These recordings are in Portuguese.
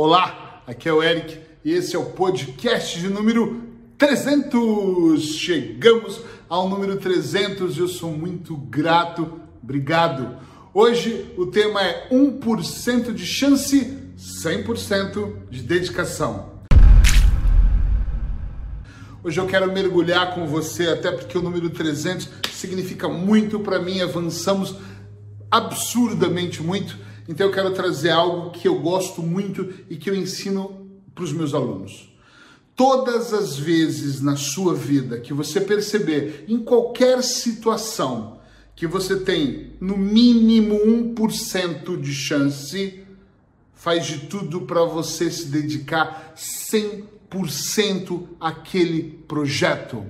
Olá, aqui é o Eric e esse é o podcast de número 300. Chegamos ao número 300 e eu sou muito grato. Obrigado. Hoje o tema é 1% de chance, 100% de dedicação. Hoje eu quero mergulhar com você, até porque o número 300 significa muito para mim, avançamos absurdamente muito. Então eu quero trazer algo que eu gosto muito e que eu ensino para os meus alunos. Todas as vezes na sua vida que você perceber, em qualquer situação, que você tem no mínimo 1% de chance, faz de tudo para você se dedicar 100% àquele projeto.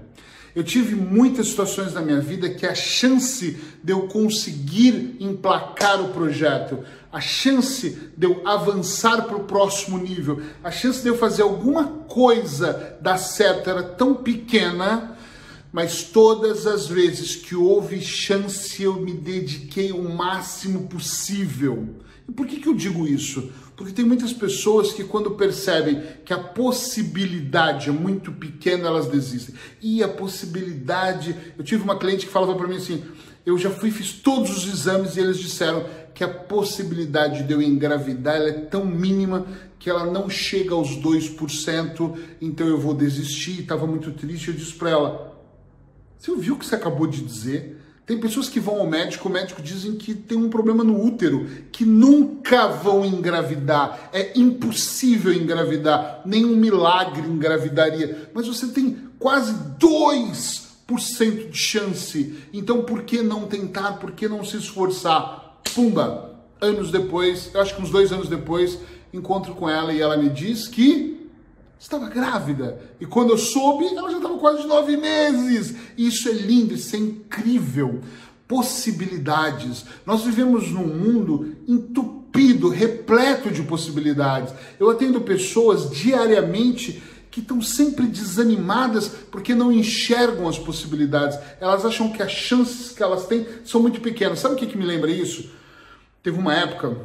Eu tive muitas situações na minha vida que a chance de eu conseguir emplacar o projeto, a chance de eu avançar para o próximo nível, a chance de eu fazer alguma coisa dar certo era tão pequena, mas todas as vezes que houve chance eu me dediquei o máximo possível. E por que, que eu digo isso? Porque tem muitas pessoas que, quando percebem que a possibilidade é muito pequena, elas desistem. E a possibilidade. Eu tive uma cliente que falava para mim assim: eu já fui, fiz todos os exames e eles disseram que a possibilidade de eu engravidar é tão mínima que ela não chega aos 2%, então eu vou desistir. Estava muito triste. Eu disse para ela: Você ouviu o que você acabou de dizer? Tem pessoas que vão ao médico, o médico dizem que tem um problema no útero, que nunca vão engravidar. É impossível engravidar, nenhum milagre engravidaria. Mas você tem quase 2% de chance. Então por que não tentar? Por que não se esforçar? Pumba! Anos depois, eu acho que uns dois anos depois, encontro com ela e ela me diz que estava grávida. E quando eu soube, ela já estava quase nove meses. Isso é lindo, isso é incrível. Possibilidades. Nós vivemos num mundo entupido, repleto de possibilidades. Eu atendo pessoas diariamente que estão sempre desanimadas porque não enxergam as possibilidades. Elas acham que as chances que elas têm são muito pequenas. Sabe o que, que me lembra isso? Teve uma época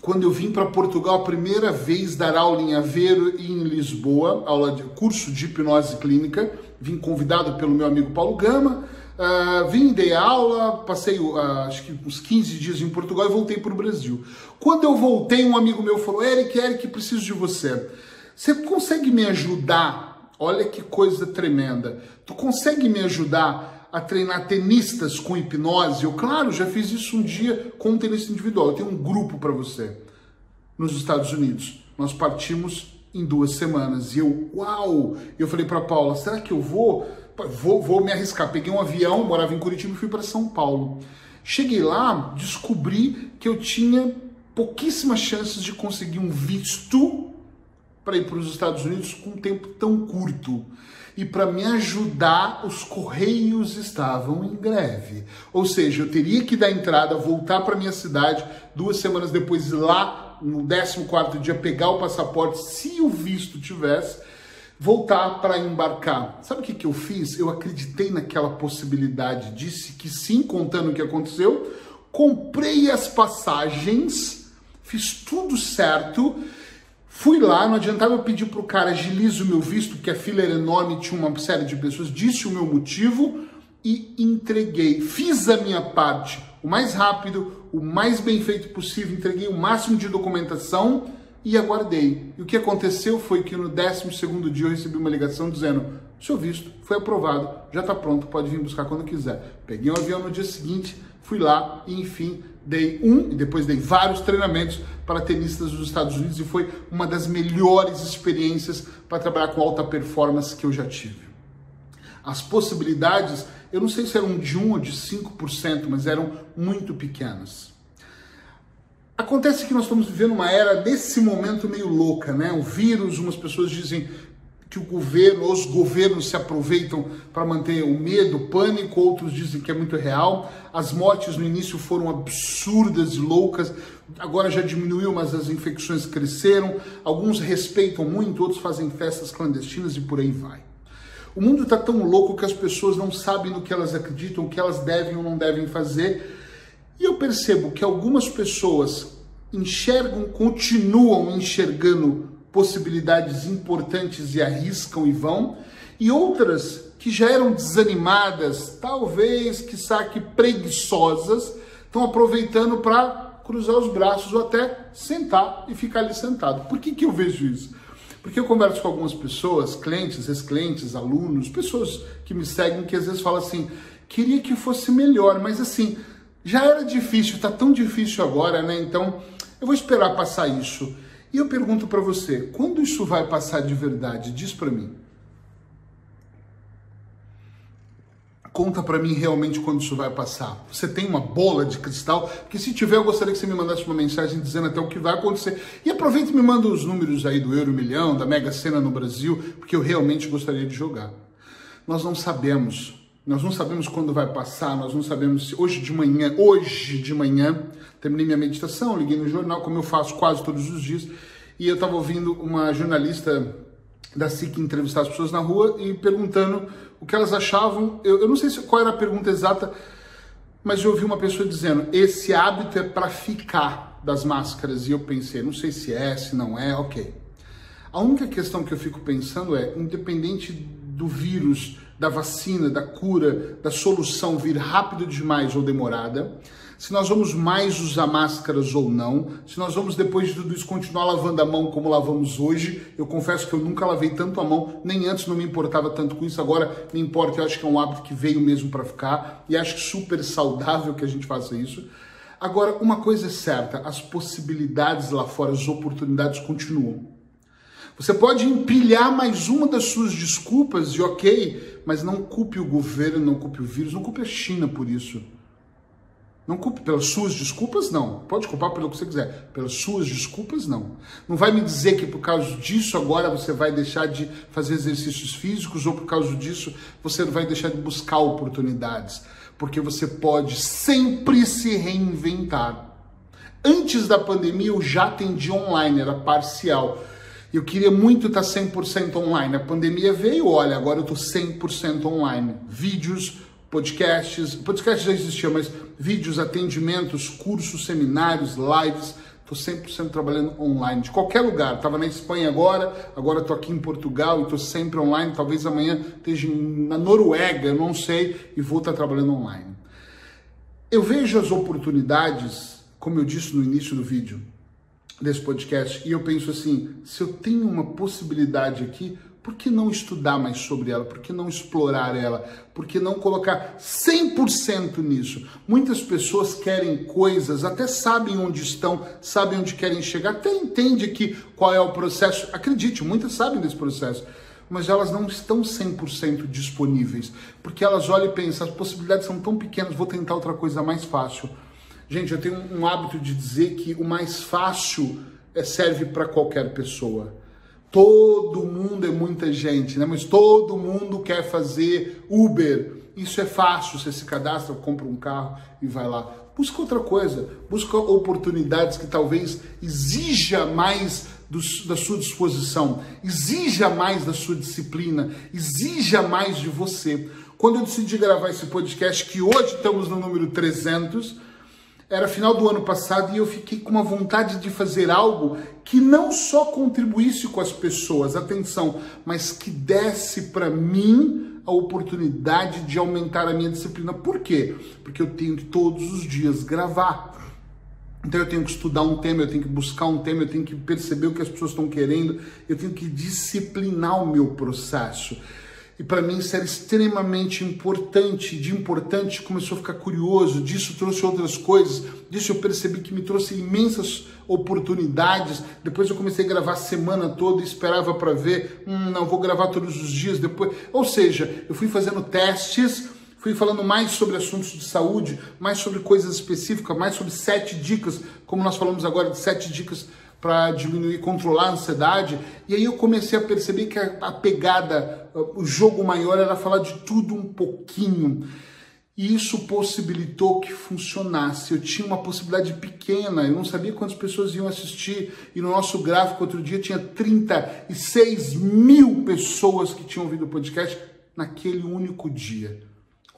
quando eu vim para Portugal a primeira vez dar aula em Aveiro e em Lisboa, aula de curso de hipnose clínica, vim convidado pelo meu amigo Paulo Gama, uh, vim, dei aula, passei uh, acho que uns 15 dias em Portugal e voltei para o Brasil. Quando eu voltei, um amigo meu falou, Eric, Eric, preciso de você. Você consegue me ajudar? Olha que coisa tremenda. Tu consegue me ajudar a treinar tenistas com hipnose. Eu, claro, já fiz isso um dia com um tenista individual. Eu tenho um grupo para você nos Estados Unidos. Nós partimos em duas semanas. E eu, uau! Eu falei para Paula, será que eu vou? vou? Vou me arriscar. Peguei um avião, morava em Curitiba e fui para São Paulo. Cheguei lá, descobri que eu tinha pouquíssimas chances de conseguir um visto para ir para os Estados Unidos com um tempo tão curto e para me ajudar, os correios estavam em greve. Ou seja, eu teria que dar entrada, voltar para minha cidade, duas semanas depois lá no 14 dia pegar o passaporte, se o visto tivesse, voltar para embarcar. Sabe o que, que eu fiz? Eu acreditei naquela possibilidade, disse que sim, contando o que aconteceu, comprei as passagens, fiz tudo certo Fui lá, não adiantava eu pedir para o cara agilize o meu visto, porque a fila era enorme, tinha uma série de pessoas, disse o meu motivo e entreguei. Fiz a minha parte o mais rápido, o mais bem feito possível, entreguei o máximo de documentação e aguardei. E o que aconteceu foi que no 12 dia eu recebi uma ligação dizendo: seu visto foi aprovado, já está pronto, pode vir buscar quando quiser. Peguei um avião no dia seguinte, fui lá e enfim dei um e depois dei vários treinamentos para tenistas dos Estados Unidos e foi uma das melhores experiências para trabalhar com alta performance que eu já tive. As possibilidades, eu não sei se eram de 1 ou de 5%, mas eram muito pequenas. Acontece que nós estamos vivendo uma era desse momento meio louca, né? O vírus, umas pessoas dizem que o governo, os governos se aproveitam para manter o medo, o pânico, outros dizem que é muito real. As mortes no início foram absurdas e loucas, agora já diminuiu, mas as infecções cresceram. Alguns respeitam muito, outros fazem festas clandestinas e por aí vai. O mundo está tão louco que as pessoas não sabem no que elas acreditam, o que elas devem ou não devem fazer. E eu percebo que algumas pessoas enxergam, continuam enxergando possibilidades importantes e arriscam e vão, e outras que já eram desanimadas, talvez, que saque preguiçosas, estão aproveitando para cruzar os braços ou até sentar e ficar ali sentado. Por que, que eu vejo isso? Porque eu converso com algumas pessoas, clientes, ex-clientes, alunos, pessoas que me seguem, que às vezes falam assim, queria que fosse melhor, mas assim, já era difícil, tá tão difícil agora, né? Então, eu vou esperar passar isso. E eu pergunto para você, quando isso vai passar de verdade? Diz para mim. Conta para mim realmente quando isso vai passar. Você tem uma bola de cristal? Porque se tiver, eu gostaria que você me mandasse uma mensagem dizendo até o que vai acontecer. E aproveita e me manda os números aí do Euro Milhão, da Mega Sena no Brasil, porque eu realmente gostaria de jogar. Nós não sabemos. Nós não sabemos quando vai passar, nós não sabemos se hoje de manhã, hoje de manhã, terminei minha meditação, liguei no jornal, como eu faço quase todos os dias, e eu estava ouvindo uma jornalista da SIC entrevistar as pessoas na rua e perguntando o que elas achavam. Eu, eu não sei se, qual era a pergunta exata, mas eu ouvi uma pessoa dizendo: esse hábito é para ficar das máscaras. E eu pensei: não sei se é, se não é, ok. A única questão que eu fico pensando é: independente do vírus, da vacina, da cura, da solução vir rápido demais ou demorada, se nós vamos mais usar máscaras ou não, se nós vamos depois de tudo isso continuar lavando a mão como lavamos hoje. Eu confesso que eu nunca lavei tanto a mão, nem antes não me importava tanto com isso, agora me importa, eu acho que é um hábito que veio mesmo para ficar e acho super saudável que a gente faça isso. Agora, uma coisa é certa, as possibilidades lá fora, as oportunidades continuam. Você pode empilhar mais uma das suas desculpas e ok, mas não culpe o governo, não culpe o vírus, não culpe a China por isso. Não culpe pelas suas desculpas, não. Pode culpar pelo que você quiser. Pelas suas desculpas, não. Não vai me dizer que por causa disso agora você vai deixar de fazer exercícios físicos ou por causa disso você vai deixar de buscar oportunidades. Porque você pode sempre se reinventar. Antes da pandemia eu já atendi online, era parcial. Eu queria muito estar 100% online. A pandemia veio, olha, agora eu estou 100% online. Vídeos, podcasts, podcast já existia, mas vídeos, atendimentos, cursos, seminários, lives, estou 100% trabalhando online, de qualquer lugar. Estava na Espanha agora, agora estou aqui em Portugal e estou sempre online. Talvez amanhã esteja na Noruega, eu não sei, e vou estar trabalhando online. Eu vejo as oportunidades, como eu disse no início do vídeo desse podcast, e eu penso assim: se eu tenho uma possibilidade aqui, por que não estudar mais sobre ela? Por que não explorar ela? Por que não colocar 100% nisso? Muitas pessoas querem coisas, até sabem onde estão, sabem onde querem chegar, até entende que qual é o processo. Acredite, muitas sabem desse processo, mas elas não estão 100% disponíveis, porque elas olham e pensam, as possibilidades são tão pequenas, vou tentar outra coisa mais fácil. Gente, eu tenho um hábito de dizer que o mais fácil é, serve para qualquer pessoa. Todo mundo é muita gente, né? Mas todo mundo quer fazer Uber. Isso é fácil, você se cadastra, compra um carro e vai lá. Busca outra coisa, busca oportunidades que talvez exija mais do, da sua disposição, exija mais da sua disciplina, exija mais de você. Quando eu decidi gravar esse podcast, que hoje estamos no número 300, era final do ano passado e eu fiquei com uma vontade de fazer algo que não só contribuísse com as pessoas, atenção, mas que desse para mim a oportunidade de aumentar a minha disciplina. Por quê? Porque eu tenho que todos os dias gravar. Então eu tenho que estudar um tema, eu tenho que buscar um tema, eu tenho que perceber o que as pessoas estão querendo, eu tenho que disciplinar o meu processo. E para mim isso era extremamente importante. De importante começou a ficar curioso, disso trouxe outras coisas, disso eu percebi que me trouxe imensas oportunidades. Depois eu comecei a gravar a semana toda e esperava para ver, hum, não vou gravar todos os dias depois. Ou seja, eu fui fazendo testes, fui falando mais sobre assuntos de saúde, mais sobre coisas específicas, mais sobre sete dicas, como nós falamos agora de sete dicas para diminuir, controlar a ansiedade. E aí eu comecei a perceber que a, a pegada, o jogo maior era falar de tudo um pouquinho. E isso possibilitou que funcionasse. Eu tinha uma possibilidade pequena, eu não sabia quantas pessoas iam assistir. E no nosso gráfico, outro dia, tinha 36 mil pessoas que tinham ouvido o podcast naquele único dia.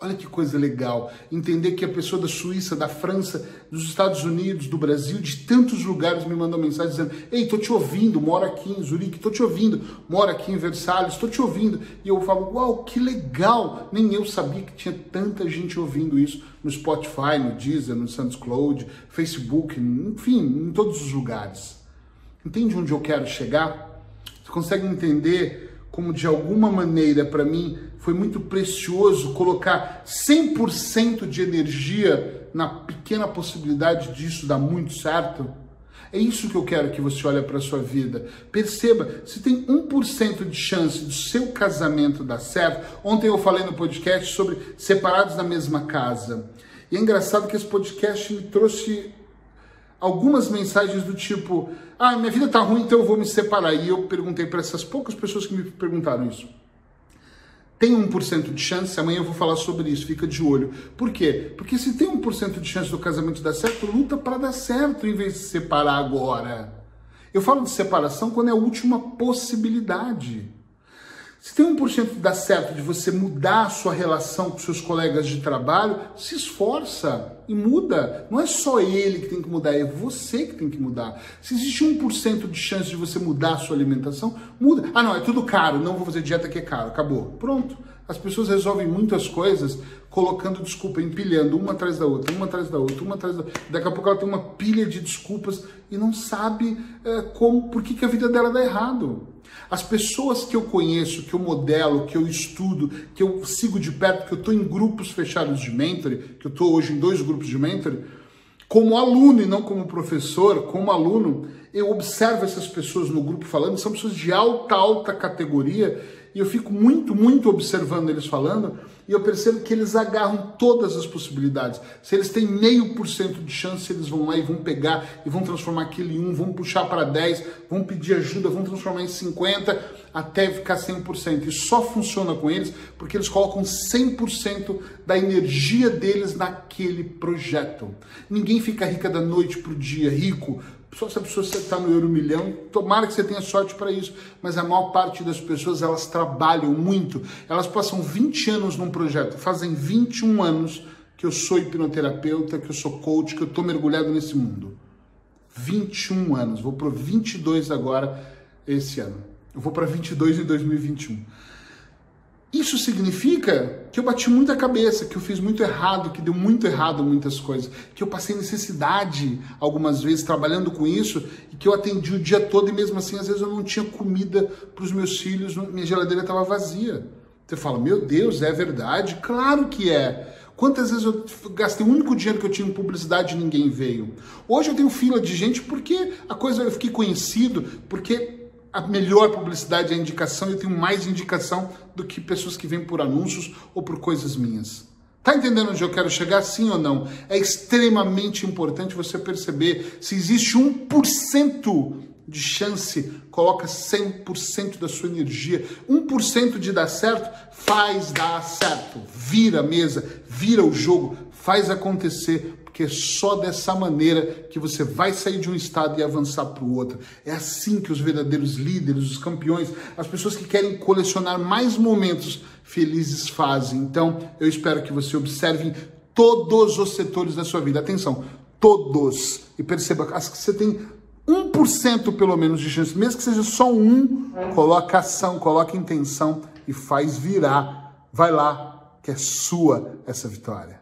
Olha que coisa legal. Entender que a pessoa da Suíça, da França, dos Estados Unidos, do Brasil, de tantos lugares me mandam mensagem dizendo: Ei, tô te ouvindo, moro aqui em Zurique, tô te ouvindo, moro aqui em Versalhes, tô te ouvindo. E eu falo: Uau, que legal! Nem eu sabia que tinha tanta gente ouvindo isso no Spotify, no Deezer, no SoundCloud, Facebook, enfim, em todos os lugares. Entende onde eu quero chegar? Você consegue entender como de alguma maneira para mim foi muito precioso colocar 100% de energia na pequena possibilidade disso dar muito certo. É isso que eu quero que você olhe para a sua vida. Perceba, se tem 1% de chance do seu casamento dar certo. Ontem eu falei no podcast sobre separados na mesma casa. E é engraçado que esse podcast me trouxe algumas mensagens do tipo: ah, minha vida tá ruim, então eu vou me separar. E eu perguntei para essas poucas pessoas que me perguntaram isso. Tem 1% de chance, amanhã eu vou falar sobre isso, fica de olho. Por quê? Porque se tem 1% de chance do casamento dar certo, luta para dar certo em vez de separar agora. Eu falo de separação quando é a última possibilidade. Se tem 1% que dá certo de você mudar a sua relação com seus colegas de trabalho, se esforça e muda. Não é só ele que tem que mudar, é você que tem que mudar. Se existe 1% de chance de você mudar a sua alimentação, muda. Ah, não, é tudo caro, não vou fazer dieta que é caro. Acabou. Pronto. As pessoas resolvem muitas coisas colocando desculpa, empilhando uma atrás da outra, uma atrás da outra, uma atrás da outra. Daqui a pouco ela tem uma pilha de desculpas e não sabe é, como, por que, que a vida dela dá errado. As pessoas que eu conheço, que eu modelo, que eu estudo, que eu sigo de perto, que eu estou em grupos fechados de mentoring, que eu estou hoje em dois grupos de mentoring, como aluno e não como professor, como aluno, eu observo essas pessoas no grupo falando, são pessoas de alta, alta categoria, e eu fico muito, muito observando eles falando, e eu percebo que eles agarram todas as possibilidades. Se eles têm meio por cento de chance, eles vão lá e vão pegar e vão transformar aquele um, vão puxar para 10, vão pedir ajuda, vão transformar em 50 até ficar 100%. E só funciona com eles porque eles colocam 100% da energia deles naquele projeto. Ninguém fica rica da noite para o dia, rico só se a pessoa está no euro milhão, tomara que você tenha sorte para isso, mas a maior parte das pessoas elas trabalham muito, elas passam 20 anos num projeto, fazem 21 anos que eu sou hipnoterapeuta, que eu sou coach, que eu estou mergulhado nesse mundo. 21 anos, vou para 22 agora esse ano. Eu vou para 22 em 2021. Isso significa que eu bati muita cabeça, que eu fiz muito errado, que deu muito errado muitas coisas, que eu passei necessidade algumas vezes trabalhando com isso e que eu atendi o dia todo e mesmo assim às vezes eu não tinha comida para os meus filhos, minha geladeira estava vazia. Você fala, meu Deus, é verdade? Claro que é. Quantas vezes eu gastei o único dinheiro que eu tinha em publicidade e ninguém veio? Hoje eu tenho fila de gente porque a coisa eu fiquei conhecido, porque a melhor publicidade é a indicação, eu tenho mais indicação do que pessoas que vêm por anúncios ou por coisas minhas. Tá entendendo onde eu quero chegar, sim ou não? É extremamente importante você perceber se existe 1% de chance, coloca 100% da sua energia. 1% de dar certo, faz dar certo. Vira a mesa, vira o jogo, faz acontecer, porque é só dessa maneira que você vai sair de um estado e avançar para o outro. É assim que os verdadeiros líderes, os campeões, as pessoas que querem colecionar mais momentos felizes fazem. Então, eu espero que você observe todos os setores da sua vida. Atenção, todos. E perceba, que você tem 1% pelo menos de chance, mesmo que seja só um, coloca ação, coloca intenção e faz virar. Vai lá, que é sua essa vitória.